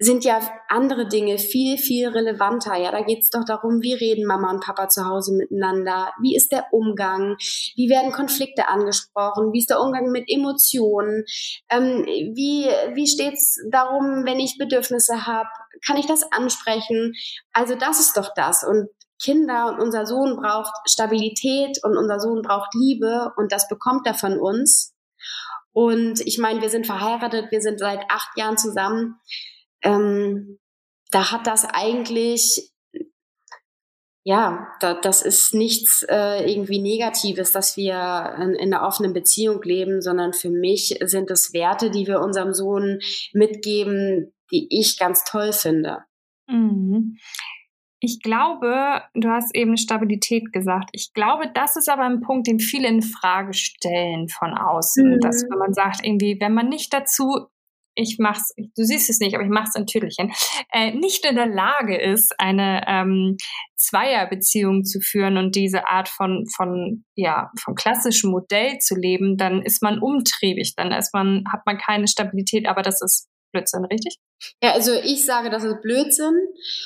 sind ja andere Dinge viel, viel relevanter. Ja, da geht es doch darum, wie reden Mama und Papa zu Hause miteinander? Wie ist der Umgang? Wie werden Konflikte angesprochen? Wie ist der Umgang mit Emotionen? Ähm, wie wie steht es darum, wenn ich Bedürfnisse habe? Kann ich das ansprechen? Also das ist doch das. Und Kinder und unser Sohn braucht Stabilität und unser Sohn braucht Liebe und das bekommt er von uns. Und ich meine, wir sind verheiratet, wir sind seit acht Jahren zusammen. Ähm, da hat das eigentlich, ja, da, das ist nichts äh, irgendwie Negatives, dass wir in, in einer offenen Beziehung leben, sondern für mich sind es Werte, die wir unserem Sohn mitgeben, die ich ganz toll finde. Mhm. Ich glaube, du hast eben Stabilität gesagt. Ich glaube, das ist aber ein Punkt, den viele in Frage stellen von außen. Mhm. Dass, wenn man sagt, irgendwie, wenn man nicht dazu, ich mach's, du siehst es nicht, aber ich mach's ein Tüdelchen, äh, nicht in der Lage ist, eine ähm, Zweierbeziehung zu führen und diese Art von, von, ja, vom klassischen Modell zu leben, dann ist man umtriebig, dann ist man, hat man keine Stabilität, aber das ist Blödsinn, richtig? Ja, also ich sage, das ist Blödsinn.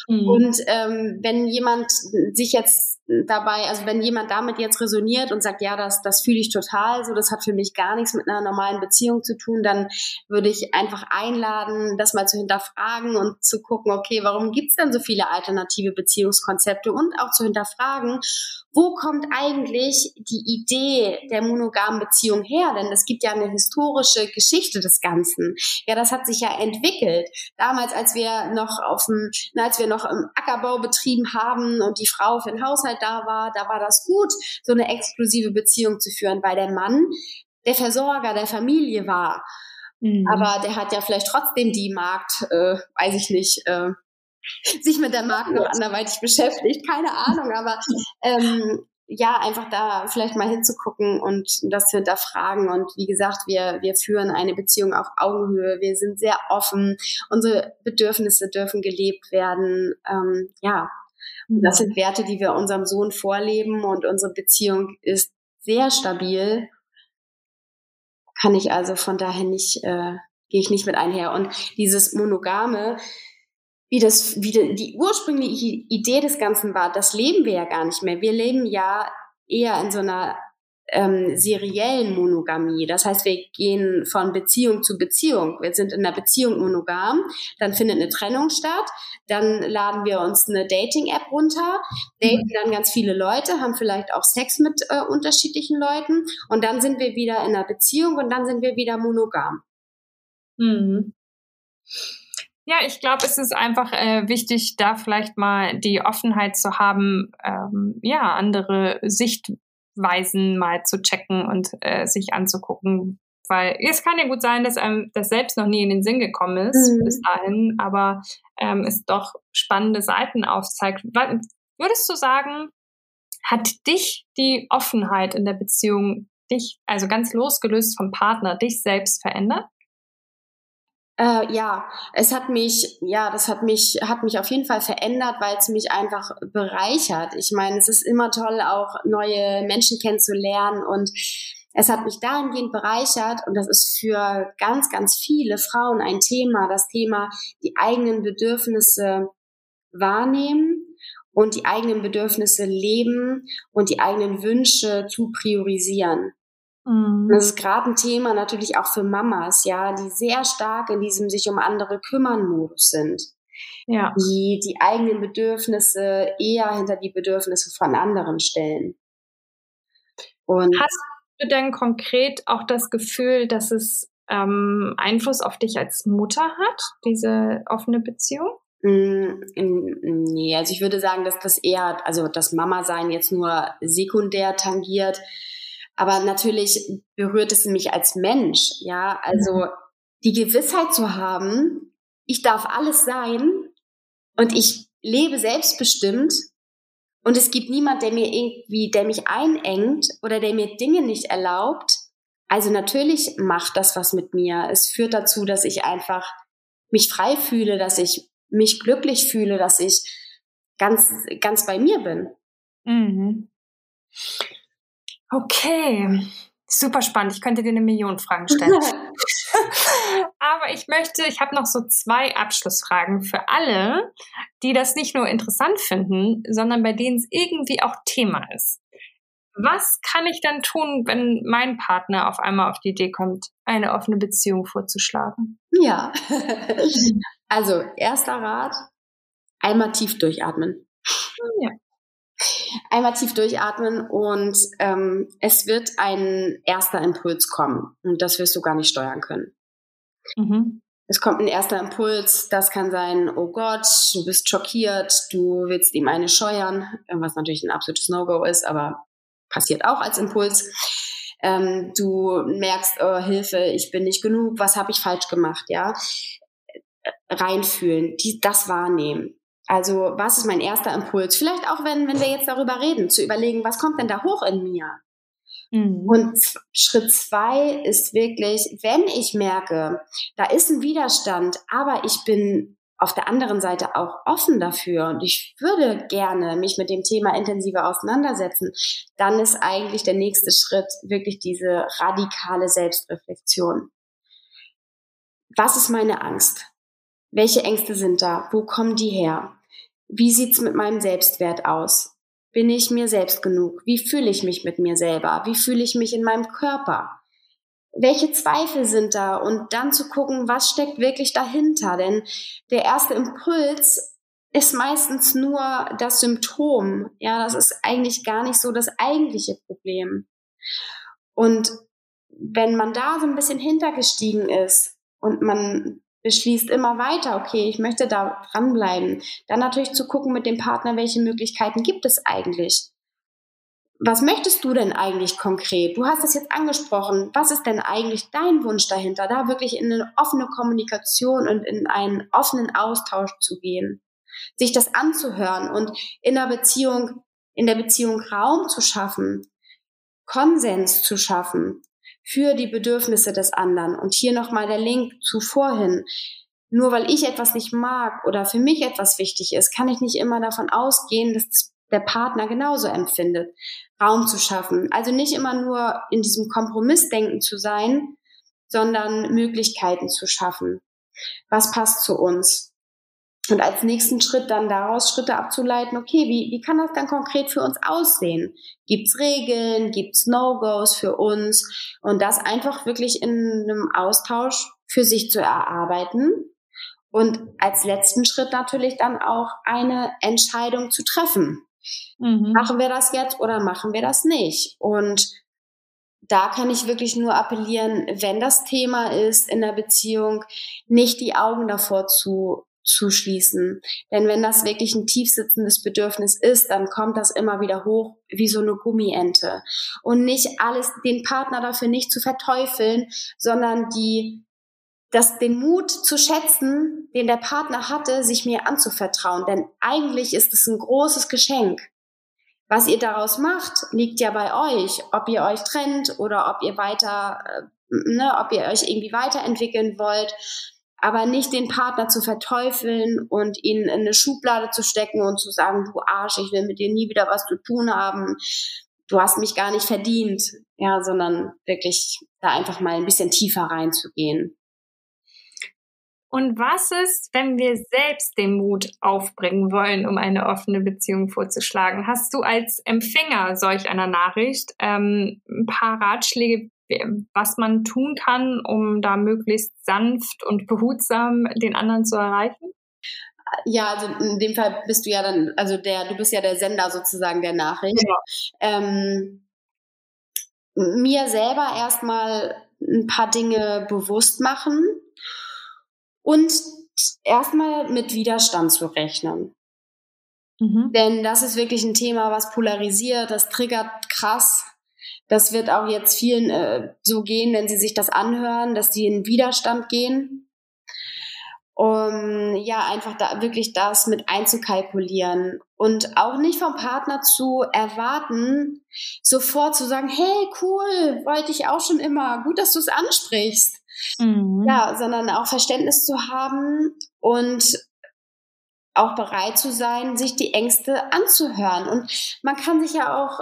Mhm. Und ähm, wenn jemand sich jetzt dabei, also wenn jemand damit jetzt resoniert und sagt, ja, das, das fühle ich total, so das hat für mich gar nichts mit einer normalen Beziehung zu tun, dann würde ich einfach einladen, das mal zu hinterfragen und zu gucken, okay, warum gibt's denn so viele alternative Beziehungskonzepte und auch zu hinterfragen, wo kommt eigentlich die Idee der monogamen Beziehung her? Denn es gibt ja eine historische Geschichte des Ganzen. Ja, das hat sich ja entwickelt. Damals, als wir noch auf dem, als wir noch im Ackerbau betrieben haben und die Frau für den Haushalt da war, da war das gut, so eine exklusive Beziehung zu führen, weil der Mann der Versorger der Familie war. Mhm. Aber der hat ja vielleicht trotzdem die Markt, äh, weiß ich nicht, äh, sich mit der Marke noch anderweitig beschäftigt, keine Ahnung, aber ähm, ja, einfach da vielleicht mal hinzugucken und das zu hinterfragen. Und wie gesagt, wir, wir führen eine Beziehung auf Augenhöhe. Wir sind sehr offen. Unsere Bedürfnisse dürfen gelebt werden. Ähm, ja, das sind Werte, die wir unserem Sohn vorleben und unsere Beziehung ist sehr stabil. Kann ich also von daher nicht, äh, gehe ich nicht mit einher. Und dieses Monogame, wie das, wie die, ursprüngliche Idee des Ganzen war, das leben wir ja gar nicht mehr. Wir leben ja eher in so einer ähm, seriellen Monogamie. Das heißt, wir gehen von Beziehung zu Beziehung. Wir sind in einer Beziehung monogam, dann findet eine Trennung statt, dann laden wir uns eine Dating-App runter, daten dann ganz viele Leute, haben vielleicht auch Sex mit äh, unterschiedlichen Leuten und dann sind wir wieder in einer Beziehung und dann sind wir wieder monogam. Mhm. Ja, ich glaube, es ist einfach äh, wichtig, da vielleicht mal die Offenheit zu haben, ähm, ja, andere Sichtweisen mal zu checken und äh, sich anzugucken. Weil es kann ja gut sein, dass einem das selbst noch nie in den Sinn gekommen ist mhm. bis dahin, aber ähm, es doch spannende Seiten aufzeigt. Würdest du sagen, hat dich die Offenheit in der Beziehung, dich, also ganz losgelöst vom Partner, dich selbst verändert? Äh, ja, es hat mich, ja, das hat mich, hat mich auf jeden Fall verändert, weil es mich einfach bereichert. Ich meine, es ist immer toll, auch neue Menschen kennenzulernen und es hat mich dahingehend bereichert und das ist für ganz, ganz viele Frauen ein Thema, das Thema die eigenen Bedürfnisse wahrnehmen und die eigenen Bedürfnisse leben und die eigenen Wünsche zu priorisieren. Mhm. Das ist gerade ein Thema natürlich auch für Mamas, ja, die sehr stark in diesem sich um andere kümmern Modus sind. Ja. Die die eigenen Bedürfnisse eher hinter die Bedürfnisse von anderen stellen. Und Hast du denn konkret auch das Gefühl, dass es ähm, Einfluss auf dich als Mutter hat, diese offene Beziehung? Mm, nee, also ich würde sagen, dass das eher, also das Mama-Sein jetzt nur sekundär tangiert. Aber natürlich berührt es mich als Mensch, ja. Also mhm. die Gewissheit zu haben, ich darf alles sein und ich lebe selbstbestimmt und es gibt niemand, der mir irgendwie, der mich einengt oder der mir Dinge nicht erlaubt. Also natürlich macht das was mit mir. Es führt dazu, dass ich einfach mich frei fühle, dass ich mich glücklich fühle, dass ich ganz, ganz bei mir bin. Mhm. Okay, super spannend. Ich könnte dir eine Million Fragen stellen. Aber ich möchte, ich habe noch so zwei Abschlussfragen für alle, die das nicht nur interessant finden, sondern bei denen es irgendwie auch Thema ist. Was kann ich dann tun, wenn mein Partner auf einmal auf die Idee kommt, eine offene Beziehung vorzuschlagen? Ja. also, erster Rat, einmal tief durchatmen. Ja einmal tief durchatmen und ähm, es wird ein erster Impuls kommen und das wirst du gar nicht steuern können. Mhm. Es kommt ein erster Impuls, das kann sein, oh Gott, du bist schockiert, du willst ihm eine scheuern, was natürlich ein absolutes No-Go ist, aber passiert auch als Impuls. Ähm, du merkst, oh, Hilfe, ich bin nicht genug, was habe ich falsch gemacht, ja? Reinfühlen, die, das wahrnehmen. Also was ist mein erster Impuls? Vielleicht auch, wenn, wenn wir jetzt darüber reden, zu überlegen, was kommt denn da hoch in mir? Mhm. Und Schritt zwei ist wirklich, wenn ich merke, da ist ein Widerstand, aber ich bin auf der anderen Seite auch offen dafür und ich würde gerne mich mit dem Thema intensiver auseinandersetzen, dann ist eigentlich der nächste Schritt wirklich diese radikale Selbstreflexion. Was ist meine Angst? Welche Ängste sind da? Wo kommen die her? Wie sieht's mit meinem Selbstwert aus? Bin ich mir selbst genug? Wie fühle ich mich mit mir selber? Wie fühle ich mich in meinem Körper? Welche Zweifel sind da? Und dann zu gucken, was steckt wirklich dahinter? Denn der erste Impuls ist meistens nur das Symptom. Ja, das ist eigentlich gar nicht so das eigentliche Problem. Und wenn man da so ein bisschen hintergestiegen ist und man beschließt immer weiter, okay, ich möchte da dranbleiben. Dann natürlich zu gucken mit dem Partner, welche Möglichkeiten gibt es eigentlich? Was möchtest du denn eigentlich konkret? Du hast es jetzt angesprochen. Was ist denn eigentlich dein Wunsch dahinter? Da wirklich in eine offene Kommunikation und in einen offenen Austausch zu gehen. Sich das anzuhören und in der Beziehung, in der Beziehung Raum zu schaffen, Konsens zu schaffen, für die Bedürfnisse des anderen. Und hier nochmal der Link zu vorhin. Nur weil ich etwas nicht mag oder für mich etwas wichtig ist, kann ich nicht immer davon ausgehen, dass der Partner genauso empfindet. Raum zu schaffen. Also nicht immer nur in diesem Kompromissdenken zu sein, sondern Möglichkeiten zu schaffen. Was passt zu uns? Und als nächsten Schritt dann daraus Schritte abzuleiten, okay, wie, wie kann das dann konkret für uns aussehen? Gibt's Regeln, gibt's No-Gos für uns? Und das einfach wirklich in einem Austausch für sich zu erarbeiten. Und als letzten Schritt natürlich dann auch eine Entscheidung zu treffen. Mhm. Machen wir das jetzt oder machen wir das nicht? Und da kann ich wirklich nur appellieren, wenn das Thema ist in der Beziehung, nicht die Augen davor zu zuschließen. Denn wenn das wirklich ein tiefsitzendes Bedürfnis ist, dann kommt das immer wieder hoch wie so eine Gummiente. Und nicht alles, den Partner dafür nicht zu verteufeln, sondern die, das, den Mut zu schätzen, den der Partner hatte, sich mir anzuvertrauen. Denn eigentlich ist es ein großes Geschenk. Was ihr daraus macht, liegt ja bei euch. Ob ihr euch trennt oder ob ihr weiter, äh, ne, ob ihr euch irgendwie weiterentwickeln wollt aber nicht den Partner zu verteufeln und ihn in eine Schublade zu stecken und zu sagen, du Arsch, ich will mit dir nie wieder was zu tun haben, du hast mich gar nicht verdient, ja, sondern wirklich da einfach mal ein bisschen tiefer reinzugehen. Und was ist, wenn wir selbst den Mut aufbringen wollen, um eine offene Beziehung vorzuschlagen? Hast du als Empfänger solch einer Nachricht ähm, ein paar Ratschläge, was man tun kann, um da möglichst sanft und behutsam den anderen zu erreichen? Ja, also in dem Fall bist du ja dann, also der, du bist ja der Sender sozusagen der Nachricht. Ja. Ähm, mir selber erstmal ein paar Dinge bewusst machen und erstmal mit Widerstand zu rechnen. Mhm. Denn das ist wirklich ein Thema, was polarisiert, das triggert krass. Das wird auch jetzt vielen äh, so gehen, wenn sie sich das anhören, dass sie in Widerstand gehen. Um ja, einfach da wirklich das mit einzukalkulieren und auch nicht vom Partner zu erwarten, sofort zu sagen, hey, cool, wollte ich auch schon immer, gut, dass du es ansprichst. Mhm. Ja, sondern auch Verständnis zu haben und auch bereit zu sein, sich die Ängste anzuhören. Und man kann sich ja auch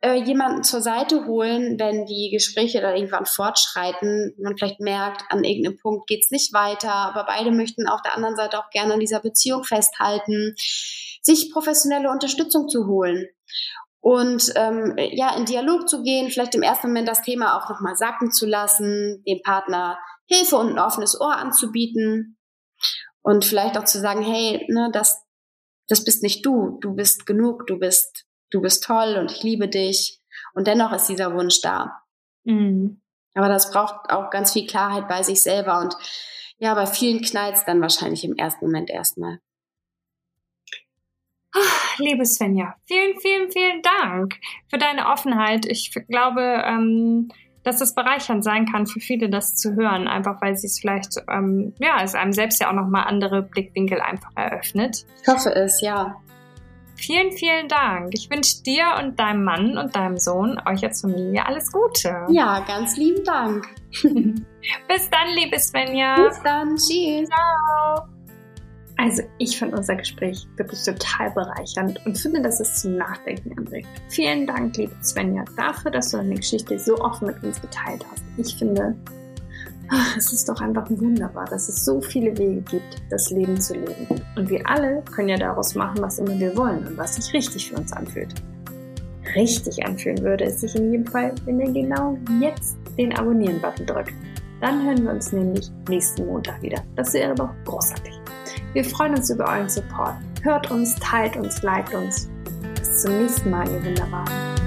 äh, jemanden zur Seite holen, wenn die Gespräche dann irgendwann fortschreiten, man vielleicht merkt, an irgendeinem Punkt geht's nicht weiter, aber beide möchten auf der anderen Seite auch gerne an dieser Beziehung festhalten, sich professionelle Unterstützung zu holen und ähm, ja in Dialog zu gehen, vielleicht im ersten Moment das Thema auch nochmal sacken zu lassen, dem Partner Hilfe und ein offenes Ohr anzubieten und vielleicht auch zu sagen, hey, ne, das das bist nicht du, du bist genug, du bist du bist toll und ich liebe dich. Und dennoch ist dieser Wunsch da. Mhm. Aber das braucht auch ganz viel Klarheit bei sich selber. Und ja, bei vielen knallt es dann wahrscheinlich im ersten Moment erstmal. Liebe Svenja, vielen, vielen, vielen Dank für deine Offenheit. Ich glaube, ähm, dass es bereichernd sein kann für viele, das zu hören, einfach weil sie es vielleicht, ähm, ja, es einem selbst ja auch nochmal andere Blickwinkel einfach eröffnet. Ich hoffe es, ja. Vielen, vielen Dank. Ich wünsche dir und deinem Mann und deinem Sohn, euch als Familie, alles Gute. Ja, ganz lieben Dank. Bis dann, liebe Svenja. Bis dann. Tschüss. Ciao. Also ich fand unser Gespräch wirklich total bereichernd und finde, dass es zum Nachdenken anregt. Vielen Dank, liebe Svenja, dafür, dass du deine Geschichte so offen mit uns geteilt hast. Ich finde, Ach, es ist doch einfach wunderbar, dass es so viele Wege gibt, das Leben zu leben. Und wir alle können ja daraus machen, was immer wir wollen und was sich richtig für uns anfühlt. Richtig anfühlen würde es sich in jedem Fall, wenn ihr genau jetzt den Abonnieren-Button drückt. Dann hören wir uns nämlich nächsten Montag wieder. Das wäre doch großartig. Wir freuen uns über euren Support. Hört uns, teilt uns, liked uns. Bis zum nächsten Mal, ihr Wunderbaren.